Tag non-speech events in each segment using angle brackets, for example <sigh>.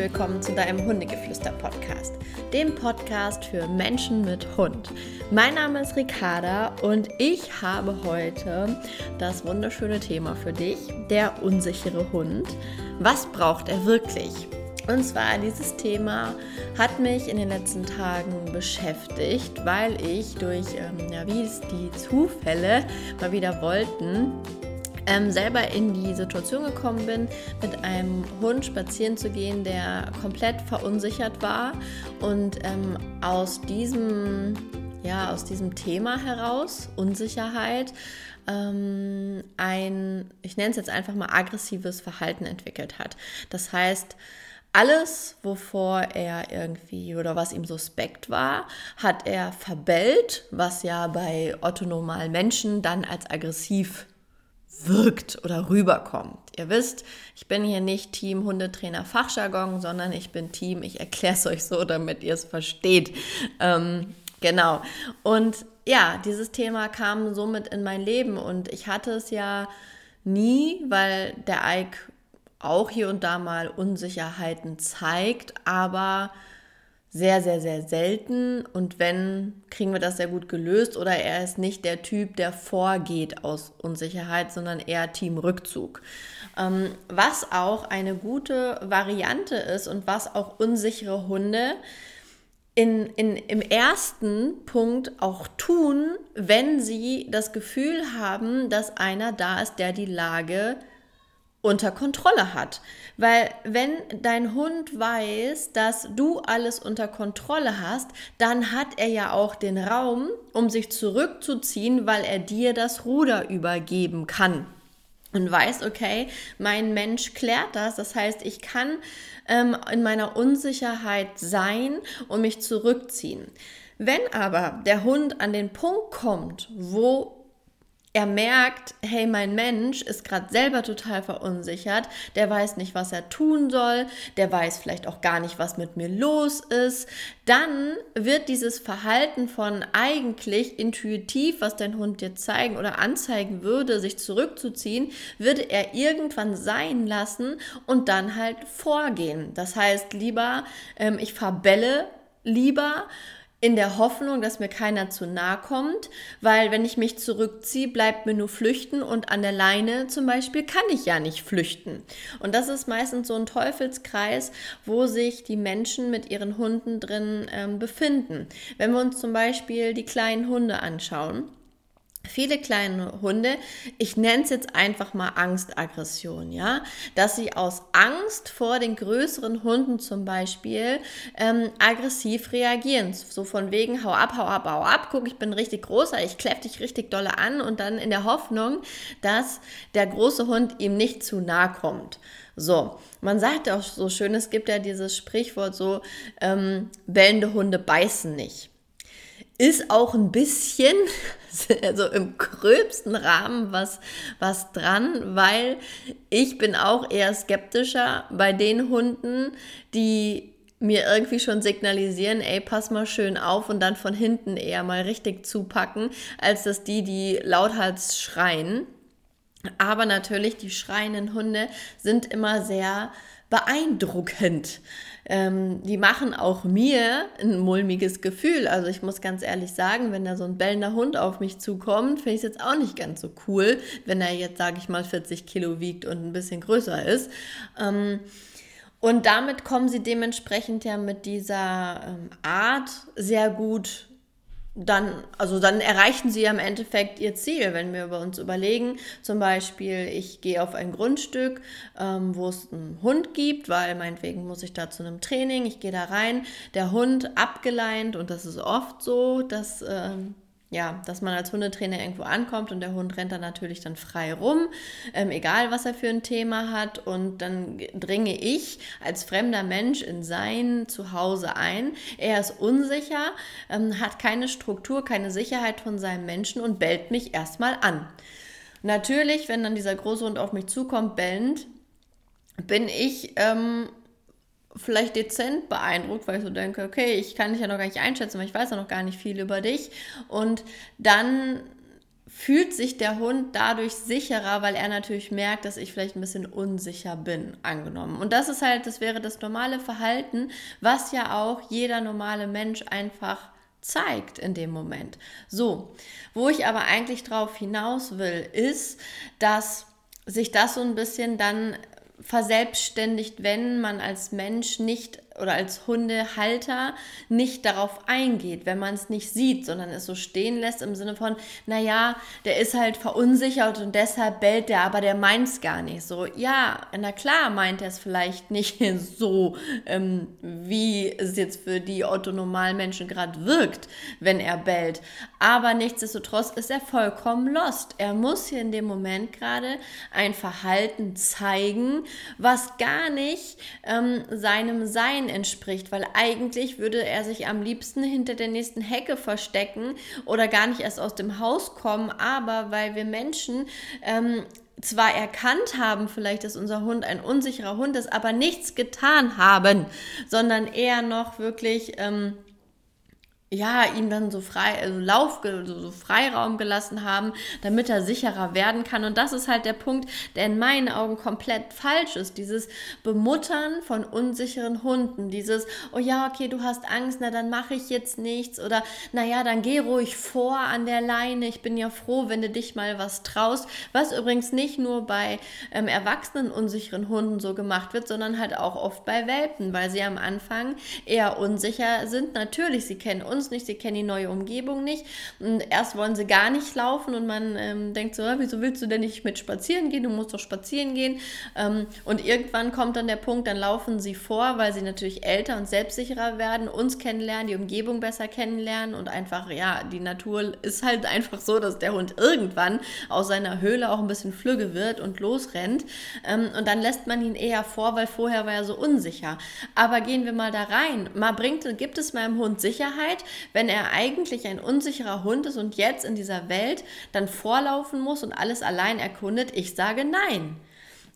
willkommen zu deinem Hundegeflüster-Podcast, dem Podcast für Menschen mit Hund. Mein Name ist Ricarda und ich habe heute das wunderschöne Thema für dich, der unsichere Hund. Was braucht er wirklich? Und zwar dieses Thema hat mich in den letzten Tagen beschäftigt, weil ich durch, ähm, ja, wie es die Zufälle mal wieder wollten, ähm, selber in die Situation gekommen bin, mit einem Hund spazieren zu gehen, der komplett verunsichert war und ähm, aus diesem ja, aus diesem Thema heraus, Unsicherheit, ähm, ein, ich nenne es jetzt einfach mal aggressives Verhalten entwickelt hat. Das heißt, alles, wovor er irgendwie oder was ihm suspekt war, hat er verbellt, was ja bei orthonormalen Menschen dann als aggressiv wirkt oder rüberkommt. Ihr wisst, ich bin hier nicht Team Hundetrainer Fachjargon, sondern ich bin Team, ich erkläre es euch so, damit ihr es versteht. Ähm, genau. Und ja, dieses Thema kam somit in mein Leben und ich hatte es ja nie, weil der Ike auch hier und da mal Unsicherheiten zeigt, aber sehr, sehr, sehr selten. Und wenn, kriegen wir das sehr gut gelöst. Oder er ist nicht der Typ, der vorgeht aus Unsicherheit, sondern eher Teamrückzug. Ähm, was auch eine gute Variante ist und was auch unsichere Hunde in, in, im ersten Punkt auch tun, wenn sie das Gefühl haben, dass einer da ist, der die Lage unter Kontrolle hat. Weil wenn dein Hund weiß, dass du alles unter Kontrolle hast, dann hat er ja auch den Raum, um sich zurückzuziehen, weil er dir das Ruder übergeben kann. Und weiß, okay, mein Mensch klärt das. Das heißt, ich kann ähm, in meiner Unsicherheit sein und mich zurückziehen. Wenn aber der Hund an den Punkt kommt, wo er merkt, hey, mein Mensch ist gerade selber total verunsichert, der weiß nicht, was er tun soll, der weiß vielleicht auch gar nicht, was mit mir los ist, dann wird dieses Verhalten von eigentlich intuitiv, was dein Hund dir zeigen oder anzeigen würde, sich zurückzuziehen, würde er irgendwann sein lassen und dann halt vorgehen. Das heißt, lieber, ähm, ich verbelle lieber, in der Hoffnung, dass mir keiner zu nahe kommt, weil wenn ich mich zurückziehe, bleibt mir nur flüchten und an der Leine zum Beispiel kann ich ja nicht flüchten. Und das ist meistens so ein Teufelskreis, wo sich die Menschen mit ihren Hunden drin ähm, befinden. Wenn wir uns zum Beispiel die kleinen Hunde anschauen, viele kleine Hunde, ich nenne es jetzt einfach mal Angstaggression, ja, dass sie aus Angst vor den größeren Hunden zum Beispiel ähm, aggressiv reagieren. So von wegen, hau ab, hau ab, hau ab, guck, ich bin richtig großer, ich klepp dich richtig dolle an und dann in der Hoffnung, dass der große Hund ihm nicht zu nahe kommt. So, man sagt auch so schön, es gibt ja dieses Sprichwort so, ähm, bellende Hunde beißen nicht ist auch ein bisschen, <laughs> also im gröbsten Rahmen was, was dran, weil ich bin auch eher skeptischer bei den Hunden, die mir irgendwie schon signalisieren, ey, pass mal schön auf und dann von hinten eher mal richtig zupacken, als dass die, die lauthals schreien. Aber natürlich, die schreienden Hunde sind immer sehr beeindruckend ähm, die machen auch mir ein mulmiges Gefühl. Also ich muss ganz ehrlich sagen, wenn da so ein bellender Hund auf mich zukommt, finde ich es jetzt auch nicht ganz so cool, wenn er jetzt, sage ich mal, 40 Kilo wiegt und ein bisschen größer ist. Ähm, und damit kommen sie dementsprechend ja mit dieser ähm, Art sehr gut dann, also dann erreichen sie im Endeffekt ihr Ziel. Wenn wir über uns überlegen, zum Beispiel, ich gehe auf ein Grundstück, ähm, wo es einen Hund gibt, weil meinetwegen muss ich da zu einem Training, ich gehe da rein, der Hund abgeleint und das ist oft so, dass ähm, ja, dass man als Hundetrainer irgendwo ankommt und der Hund rennt dann natürlich dann frei rum, ähm, egal was er für ein Thema hat. Und dann dringe ich als fremder Mensch in sein Zuhause ein. Er ist unsicher, ähm, hat keine Struktur, keine Sicherheit von seinem Menschen und bellt mich erstmal an. Natürlich, wenn dann dieser große Hund auf mich zukommt, bellend, bin ich ähm, vielleicht dezent beeindruckt, weil ich so denke, okay, ich kann dich ja noch gar nicht einschätzen, weil ich weiß ja noch gar nicht viel über dich. Und dann fühlt sich der Hund dadurch sicherer, weil er natürlich merkt, dass ich vielleicht ein bisschen unsicher bin, angenommen. Und das ist halt, das wäre das normale Verhalten, was ja auch jeder normale Mensch einfach zeigt in dem Moment. So, wo ich aber eigentlich drauf hinaus will, ist, dass sich das so ein bisschen dann verselbstständigt, wenn man als Mensch nicht oder als Hundehalter nicht darauf eingeht, wenn man es nicht sieht, sondern es so stehen lässt im Sinne von, naja, der ist halt verunsichert und deshalb bellt der, aber der meint es gar nicht so. Ja, na klar meint er es vielleicht nicht <laughs> so, ähm, wie es jetzt für die Otto-Normalmenschen gerade wirkt, wenn er bellt. Aber nichtsdestotrotz ist er vollkommen lost. Er muss hier in dem Moment gerade ein Verhalten zeigen, was gar nicht ähm, seinem Sein entspricht, weil eigentlich würde er sich am liebsten hinter der nächsten Hecke verstecken oder gar nicht erst aus dem Haus kommen, aber weil wir Menschen ähm, zwar erkannt haben, vielleicht, dass unser Hund ein unsicherer Hund ist, aber nichts getan haben, sondern eher noch wirklich ähm, ja, ihm dann so frei, also Lauf, so, so Freiraum gelassen haben, damit er sicherer werden kann. Und das ist halt der Punkt, der in meinen Augen komplett falsch ist. Dieses Bemuttern von unsicheren Hunden. Dieses, oh ja, okay, du hast Angst, na dann mache ich jetzt nichts. Oder naja, dann geh ruhig vor an der Leine. Ich bin ja froh, wenn du dich mal was traust. Was übrigens nicht nur bei ähm, erwachsenen unsicheren Hunden so gemacht wird, sondern halt auch oft bei Welpen, weil sie am Anfang eher unsicher sind. Natürlich, sie kennen uns uns nicht, sie kennen die neue Umgebung nicht. Und erst wollen sie gar nicht laufen und man ähm, denkt so, wieso willst du denn nicht mit spazieren gehen? Du musst doch spazieren gehen. Ähm, und irgendwann kommt dann der Punkt, dann laufen sie vor, weil sie natürlich älter und selbstsicherer werden, uns kennenlernen, die Umgebung besser kennenlernen und einfach, ja, die Natur ist halt einfach so, dass der Hund irgendwann aus seiner Höhle auch ein bisschen flügge wird und losrennt. Ähm, und dann lässt man ihn eher vor, weil vorher war er so unsicher. Aber gehen wir mal da rein. Mal bringt, gibt es meinem Hund Sicherheit, wenn er eigentlich ein unsicherer Hund ist und jetzt in dieser Welt dann vorlaufen muss und alles allein erkundet? Ich sage nein.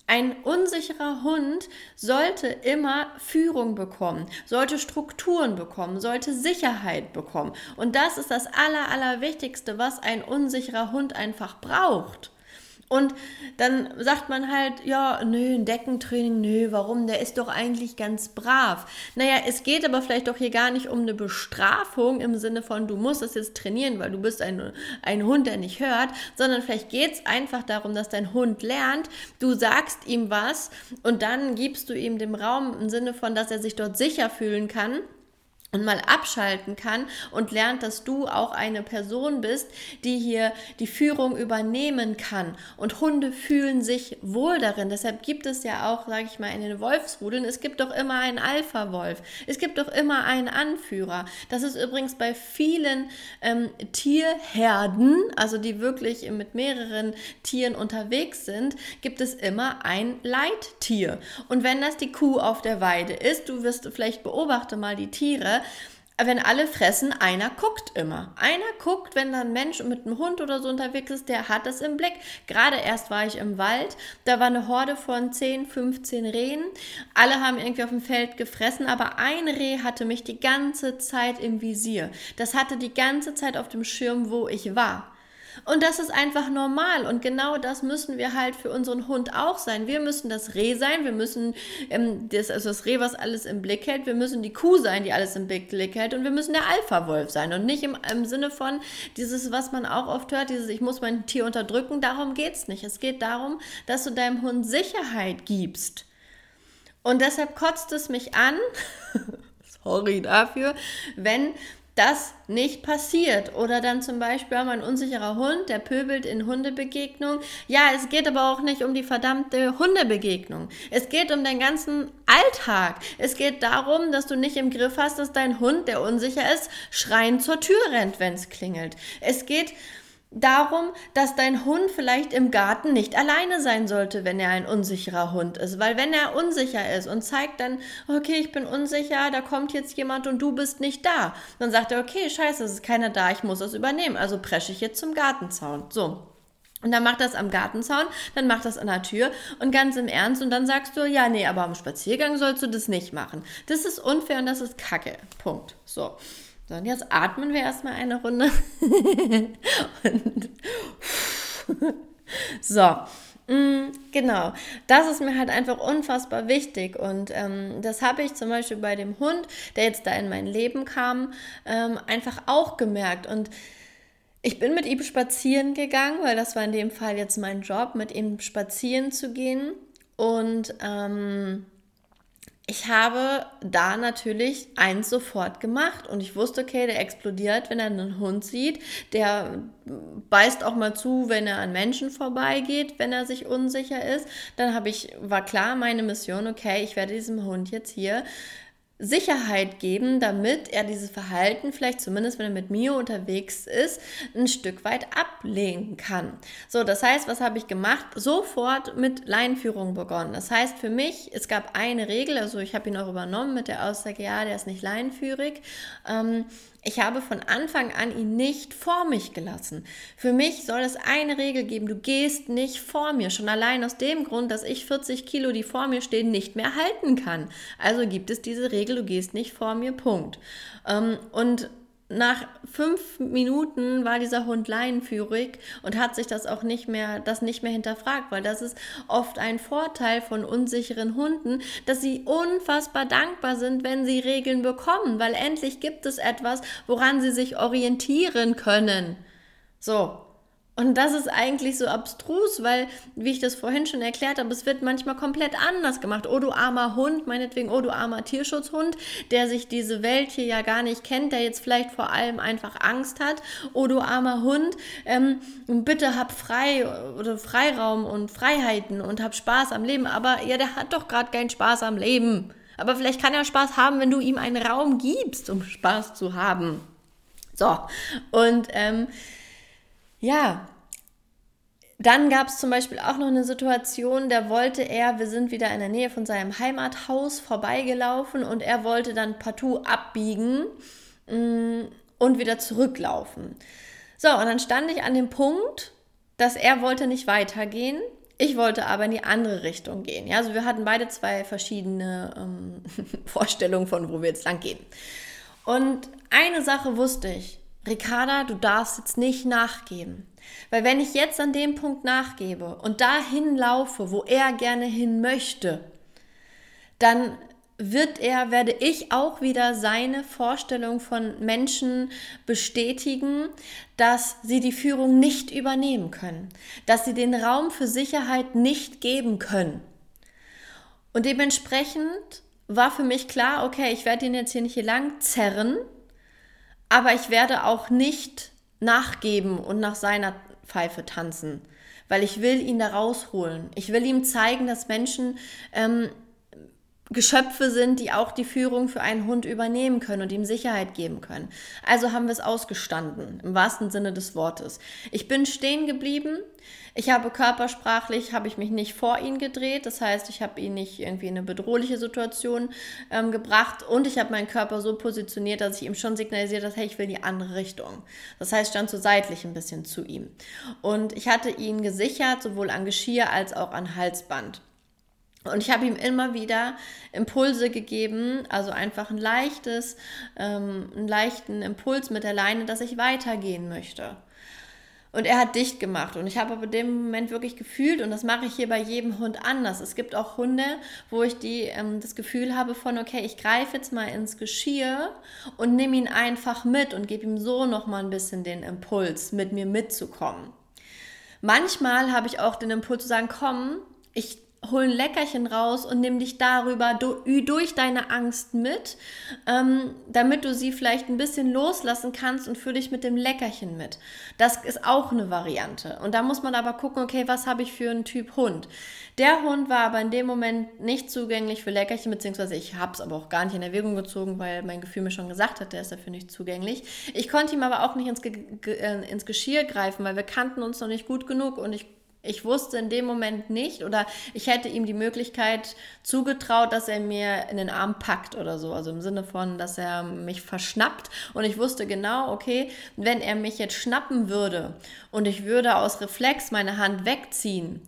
Ein unsicherer Hund sollte immer Führung bekommen, sollte Strukturen bekommen, sollte Sicherheit bekommen. Und das ist das Aller, Allerwichtigste, was ein unsicherer Hund einfach braucht. Und dann sagt man halt, ja, nö, ein Deckentraining, nö, warum? Der ist doch eigentlich ganz brav. Naja, es geht aber vielleicht doch hier gar nicht um eine Bestrafung im Sinne von, du musst es jetzt trainieren, weil du bist ein, ein Hund, der nicht hört, sondern vielleicht geht es einfach darum, dass dein Hund lernt, du sagst ihm was und dann gibst du ihm den Raum im Sinne von, dass er sich dort sicher fühlen kann und mal abschalten kann und lernt, dass du auch eine Person bist, die hier die Führung übernehmen kann. Und Hunde fühlen sich wohl darin. Deshalb gibt es ja auch, sage ich mal, in den Wolfsrudeln, es gibt doch immer einen Alpha-Wolf. Es gibt doch immer einen Anführer. Das ist übrigens bei vielen ähm, Tierherden, also die wirklich mit mehreren Tieren unterwegs sind, gibt es immer ein Leittier. Und wenn das die Kuh auf der Weide ist, du wirst vielleicht beobachte mal die Tiere, wenn alle fressen, einer guckt immer. Einer guckt, wenn da ein Mensch mit einem Hund oder so unterwegs ist, der hat das im Blick. Gerade erst war ich im Wald, da war eine Horde von 10, 15 Rehen. Alle haben irgendwie auf dem Feld gefressen, aber ein Reh hatte mich die ganze Zeit im Visier. Das hatte die ganze Zeit auf dem Schirm, wo ich war. Und das ist einfach normal. Und genau das müssen wir halt für unseren Hund auch sein. Wir müssen das Reh sein, wir müssen ähm, das, also das Reh, was alles im Blick hält, wir müssen die Kuh sein, die alles im Blick hält und wir müssen der Alpha-Wolf sein. Und nicht im, im Sinne von dieses, was man auch oft hört, dieses Ich muss mein Tier unterdrücken, darum geht es nicht. Es geht darum, dass du deinem Hund Sicherheit gibst. Und deshalb kotzt es mich an, <laughs> sorry dafür, wenn das nicht passiert. Oder dann zum Beispiel haben wir einen unsicherer Hund, der pöbelt in Hundebegegnung. Ja, es geht aber auch nicht um die verdammte Hundebegegnung. Es geht um den ganzen Alltag. Es geht darum, dass du nicht im Griff hast, dass dein Hund, der unsicher ist, schreiend zur Tür rennt, wenn es klingelt. Es geht darum, dass dein Hund vielleicht im Garten nicht alleine sein sollte, wenn er ein unsicherer Hund ist. Weil wenn er unsicher ist und zeigt dann, okay, ich bin unsicher, da kommt jetzt jemand und du bist nicht da, dann sagt er, okay, scheiße, es ist keiner da, ich muss das übernehmen. Also presche ich jetzt zum Gartenzaun. So. Und dann macht das am Gartenzaun, dann macht das an der Tür und ganz im Ernst und dann sagst du, ja, nee, aber am Spaziergang sollst du das nicht machen. Das ist unfair und das ist Kacke. Punkt. So. So, und jetzt atmen wir erstmal eine Runde. <laughs> und <laughs> so, Mm, genau, das ist mir halt einfach unfassbar wichtig. Und ähm, das habe ich zum Beispiel bei dem Hund, der jetzt da in mein Leben kam, ähm, einfach auch gemerkt. Und ich bin mit ihm spazieren gegangen, weil das war in dem Fall jetzt mein Job, mit ihm spazieren zu gehen. Und ähm, ich habe da natürlich eins sofort gemacht und ich wusste, okay, der explodiert, wenn er einen Hund sieht. Der beißt auch mal zu, wenn er an Menschen vorbeigeht, wenn er sich unsicher ist. Dann habe ich, war klar meine Mission, okay, ich werde diesem Hund jetzt hier Sicherheit geben, damit er dieses Verhalten vielleicht zumindest, wenn er mit mir unterwegs ist, ein Stück weit ablehnen kann. So, das heißt, was habe ich gemacht? Sofort mit Leinführung begonnen. Das heißt für mich, es gab eine Regel, also ich habe ihn auch übernommen mit der Aussage, ja, der ist nicht leinführig. Ähm, ich habe von Anfang an ihn nicht vor mich gelassen. Für mich soll es eine Regel geben, du gehst nicht vor mir. Schon allein aus dem Grund, dass ich 40 Kilo, die vor mir stehen, nicht mehr halten kann. Also gibt es diese Regel, du gehst nicht vor mir, Punkt. Ähm, und nach fünf Minuten war dieser Hund leinenführig und hat sich das auch nicht mehr, das nicht mehr hinterfragt, weil das ist oft ein Vorteil von unsicheren Hunden, dass sie unfassbar dankbar sind, wenn sie Regeln bekommen, weil endlich gibt es etwas, woran sie sich orientieren können. So. Und das ist eigentlich so abstrus, weil, wie ich das vorhin schon erklärt habe, es wird manchmal komplett anders gemacht. Oh, du armer Hund, meinetwegen, oh, du armer Tierschutzhund, der sich diese Welt hier ja gar nicht kennt, der jetzt vielleicht vor allem einfach Angst hat. Oh, du armer Hund, ähm, bitte hab frei oder Freiraum und Freiheiten und hab Spaß am Leben. Aber ja, der hat doch gerade keinen Spaß am Leben. Aber vielleicht kann er Spaß haben, wenn du ihm einen Raum gibst, um Spaß zu haben. So, und ähm, ja, dann gab es zum Beispiel auch noch eine Situation, da wollte er, wir sind wieder in der Nähe von seinem Heimathaus vorbeigelaufen und er wollte dann partout abbiegen mm, und wieder zurücklaufen. So, und dann stand ich an dem Punkt, dass er wollte nicht weitergehen. Ich wollte aber in die andere Richtung gehen. Ja, also wir hatten beide zwei verschiedene ähm, <laughs> Vorstellungen von, wo wir jetzt lang gehen. Und eine Sache wusste ich, Ricarda, du darfst jetzt nicht nachgeben. Weil wenn ich jetzt an dem Punkt nachgebe und dahin laufe, wo er gerne hin möchte, dann wird er, werde ich auch wieder seine Vorstellung von Menschen bestätigen, dass sie die Führung nicht übernehmen können, dass sie den Raum für Sicherheit nicht geben können. Und dementsprechend war für mich klar, okay, ich werde ihn jetzt hier nicht hier lang zerren, aber ich werde auch nicht nachgeben und nach seiner Pfeife tanzen, weil ich will ihn da rausholen. Ich will ihm zeigen, dass Menschen ähm, Geschöpfe sind, die auch die Führung für einen Hund übernehmen können und ihm Sicherheit geben können. Also haben wir es ausgestanden, im wahrsten Sinne des Wortes. Ich bin stehen geblieben. Ich habe körpersprachlich, habe ich mich nicht vor ihn gedreht. Das heißt, ich habe ihn nicht irgendwie in eine bedrohliche Situation ähm, gebracht und ich habe meinen Körper so positioniert, dass ich ihm schon signalisiert habe, hey, ich will die andere Richtung. Das heißt, stand so seitlich ein bisschen zu ihm. Und ich hatte ihn gesichert, sowohl an Geschirr als auch an Halsband. Und ich habe ihm immer wieder Impulse gegeben, also einfach ein leichtes, ähm, einen leichten Impuls mit der Leine, dass ich weitergehen möchte. Und er hat dicht gemacht. Und ich habe aber dem Moment wirklich gefühlt, und das mache ich hier bei jedem Hund anders. Es gibt auch Hunde, wo ich die, ähm, das Gefühl habe von, okay, ich greife jetzt mal ins Geschirr und nehme ihn einfach mit und gebe ihm so nochmal ein bisschen den Impuls, mit mir mitzukommen. Manchmal habe ich auch den Impuls zu sagen, komm, ich hol ein Leckerchen raus und nimm dich darüber durch deine Angst mit, ähm, damit du sie vielleicht ein bisschen loslassen kannst und fühl dich mit dem Leckerchen mit. Das ist auch eine Variante. Und da muss man aber gucken, okay, was habe ich für einen Typ Hund? Der Hund war aber in dem Moment nicht zugänglich für Leckerchen, beziehungsweise ich habe es aber auch gar nicht in Erwägung gezogen, weil mein Gefühl mir schon gesagt hat, der ist dafür nicht zugänglich. Ich konnte ihm aber auch nicht ins, Ge äh, ins Geschirr greifen, weil wir kannten uns noch nicht gut genug und ich ich wusste in dem Moment nicht oder ich hätte ihm die Möglichkeit zugetraut, dass er mir in den Arm packt oder so. Also im Sinne von, dass er mich verschnappt. Und ich wusste genau, okay, wenn er mich jetzt schnappen würde und ich würde aus Reflex meine Hand wegziehen,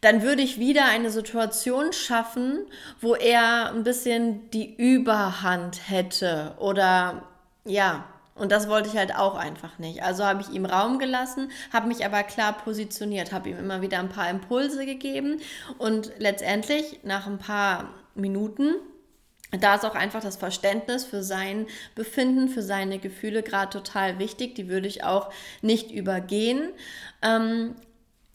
dann würde ich wieder eine Situation schaffen, wo er ein bisschen die Überhand hätte oder ja, Und das wollte ich halt auch einfach nicht. Also habe ich ihm Raum gelassen, habe mich aber klar positioniert, habe ihm immer wieder ein paar Impulse gegeben und letztendlich nach ein paar Minuten da ist auch einfach das Verständnis für sein Befinden, für seine Gefühle gerade total wichtig. Die würde ich auch nicht übergehen. Ähm,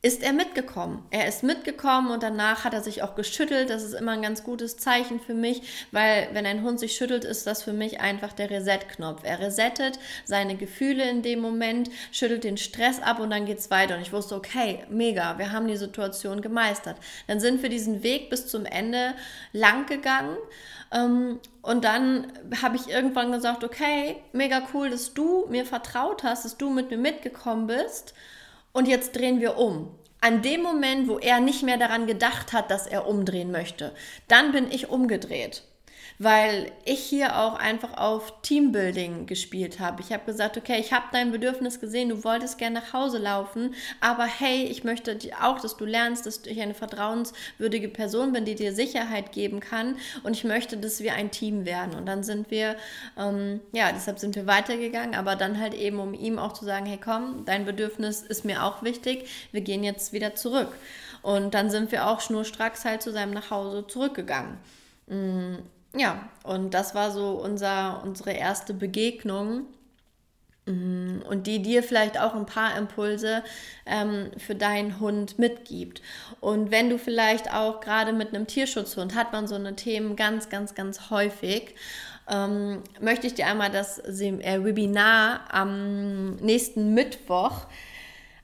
ist er mitgekommen. Er ist mitgekommen und danach hat er sich auch geschüttelt. Das ist immer ein ganz gutes Zeichen für mich, weil wenn ein Hund sich schüttelt, ist das für mich einfach der Reset-Knopf. Er resettet seine Gefühle in dem Moment, schüttelt den Stress ab und dann geht es weiter. Und ich wusste, okay, mega, wir haben die Situation gemeistert. Dann sind wir diesen Weg bis zum Ende lang gegangen. Ähm, und dann habe ich irgendwann gesagt, okay, mega cool, dass du mir vertraut hast, dass du mit mir mitgekommen bist und jetzt drehen wir um. An dem Moment, wo er nicht mehr daran gedacht hat, dass er umdrehen möchte, dann bin ich umgedreht weil ich hier auch einfach auf Teambuilding gespielt habe. Ich habe gesagt, okay, ich habe dein Bedürfnis gesehen, du wolltest gerne nach Hause laufen, aber hey, ich möchte auch, dass du lernst, dass ich eine vertrauenswürdige Person bin, die dir Sicherheit geben kann und ich möchte, dass wir ein Team werden. Und dann sind wir, ähm, ja, deshalb sind wir weitergegangen, aber dann halt eben, um ihm auch zu sagen, hey komm, dein Bedürfnis ist mir auch wichtig, wir gehen jetzt wieder zurück. Und dann sind wir auch schnurstracks halt zu seinem Nachhause zurückgegangen. Mm, ja, und das war so unser, unsere erste Begegnung. Mm, und die dir vielleicht auch ein paar Impulse ähm, für deinen Hund mitgibt. Und wenn du vielleicht auch gerade mit einem Tierschutzhund hat man so eine Themen ganz, ganz, ganz häufig. Ähm, möchte ich dir einmal das äh, Webinar am nächsten Mittwoch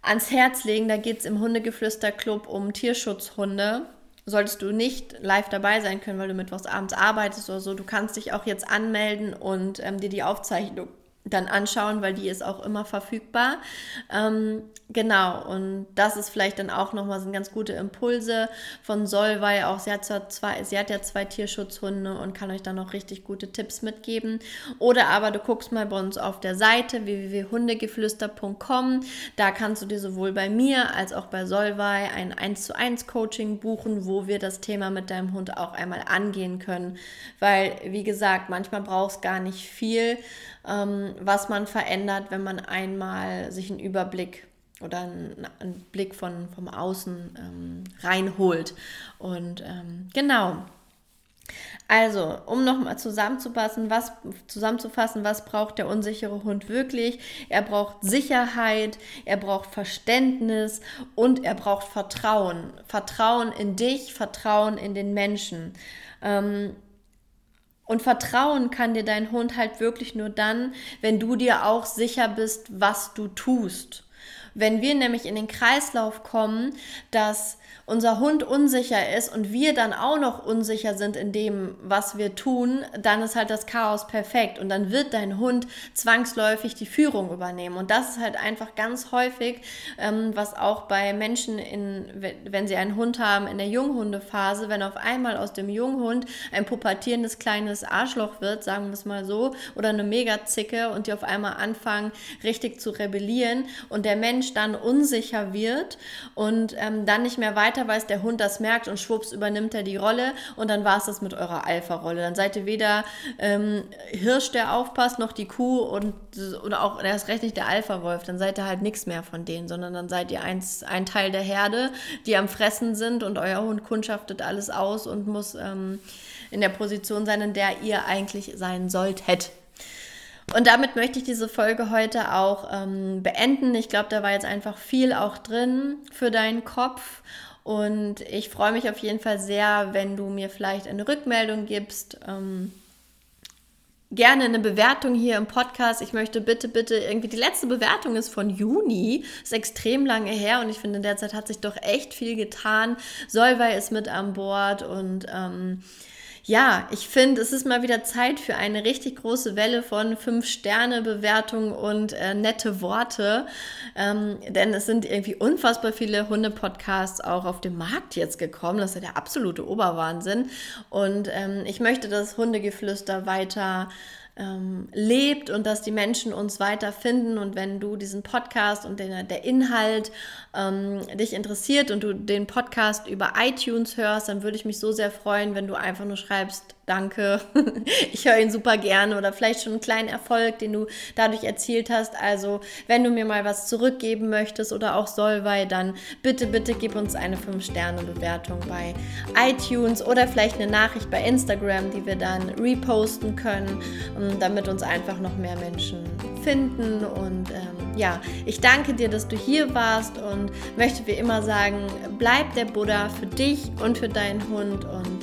ans Herz legen. Da geht es im Hundegeflüster-Club um Tierschutzhunde solltest du nicht live dabei sein können, weil du mittwochs abends arbeitest oder so, du kannst dich auch jetzt anmelden und ähm, dir die Aufzeichnung dann anschauen, weil die ist auch immer verfügbar. Ähm, genau, und das ist vielleicht dann auch nochmal so ganz gute Impulse von Solvay. Auch sie hat, zwar zwei, sie hat ja zwei Tierschutzhunde und kann euch dann noch richtig gute Tipps mitgeben. Oder aber du guckst mal bei uns auf der Seite www.hundegeflüster.com. Da kannst du dir sowohl bei mir als auch bei Solvay ein 1 zu 1 Coaching buchen, wo wir das Thema mit deinem Hund auch einmal angehen können. Weil, wie gesagt, manchmal brauchst gar nicht viel ähm, was man verändert, wenn man einmal sich einen Überblick oder einen, einen Blick von, vom Außen ähm, reinholt. Und ähm, genau. Also, um nochmal zusammenzufassen, was, zusammenzufassen, was braucht der unsichere Hund wirklich? Er braucht Sicherheit, er braucht Verständnis und er braucht Vertrauen. Vertrauen in dich, Vertrauen in den Menschen. Ähm, und vertrauen kann dir dein Hund halt wirklich nur dann, wenn du dir auch sicher bist, was du tust. Wenn wir nämlich in den Kreislauf kommen, dass unser Hund unsicher ist und wir dann auch noch unsicher sind in dem, was wir tun, dann ist halt das Chaos perfekt und dann wird dein Hund zwangsläufig die Führung übernehmen. Und das ist halt einfach ganz häufig, ähm, was auch bei Menschen, in, wenn sie einen Hund haben in der Junghundephase, wenn auf einmal aus dem Junghund ein pubertierendes kleines Arschloch wird, sagen wir es mal so, oder eine Megazicke und die auf einmal anfangen, richtig zu rebellieren und der Mensch dann unsicher wird und ähm, dann nicht mehr weiter weiter weiß, der Hund das merkt und schwupps übernimmt er die Rolle und dann war es das mit eurer Alpha-Rolle. Dann seid ihr weder ähm, Hirsch, der aufpasst, noch die Kuh und oder auch erst recht nicht der Alpha-Wolf. Dann seid ihr halt nichts mehr von denen, sondern dann seid ihr eins, ein Teil der Herde, die am Fressen sind und euer Hund kundschaftet alles aus und muss ähm, in der Position sein, in der ihr eigentlich sein solltet. Und damit möchte ich diese Folge heute auch ähm, beenden. Ich glaube, da war jetzt einfach viel auch drin für deinen Kopf. Und ich freue mich auf jeden Fall sehr, wenn du mir vielleicht eine Rückmeldung gibst. Ähm, gerne eine Bewertung hier im Podcast. Ich möchte bitte, bitte irgendwie, die letzte Bewertung ist von Juni, ist extrem lange her und ich finde, in der Zeit hat sich doch echt viel getan. Solvay ist mit an Bord und ähm, ja, ich finde, es ist mal wieder Zeit für eine richtig große Welle von 5-Sterne-Bewertungen und äh, nette Worte. Ähm, denn es sind irgendwie unfassbar viele Hunde-Podcasts auch auf dem Markt jetzt gekommen. Das ist ja der absolute Oberwahnsinn. Und ähm, ich möchte das Hundegeflüster weiter ähm, lebt und dass die Menschen uns weiterfinden. Und wenn du diesen Podcast und den, der Inhalt ähm, dich interessiert und du den Podcast über iTunes hörst, dann würde ich mich so sehr freuen, wenn du einfach nur schreibst danke, <laughs> ich höre ihn super gerne oder vielleicht schon einen kleinen Erfolg, den du dadurch erzielt hast. Also, wenn du mir mal was zurückgeben möchtest oder auch Solvay, dann bitte, bitte gib uns eine 5-Sterne-Bewertung bei iTunes oder vielleicht eine Nachricht bei Instagram, die wir dann reposten können, damit uns einfach noch mehr Menschen finden. Und ähm, ja, ich danke dir, dass du hier warst und möchte wie immer sagen, bleib der Buddha für dich und für deinen Hund.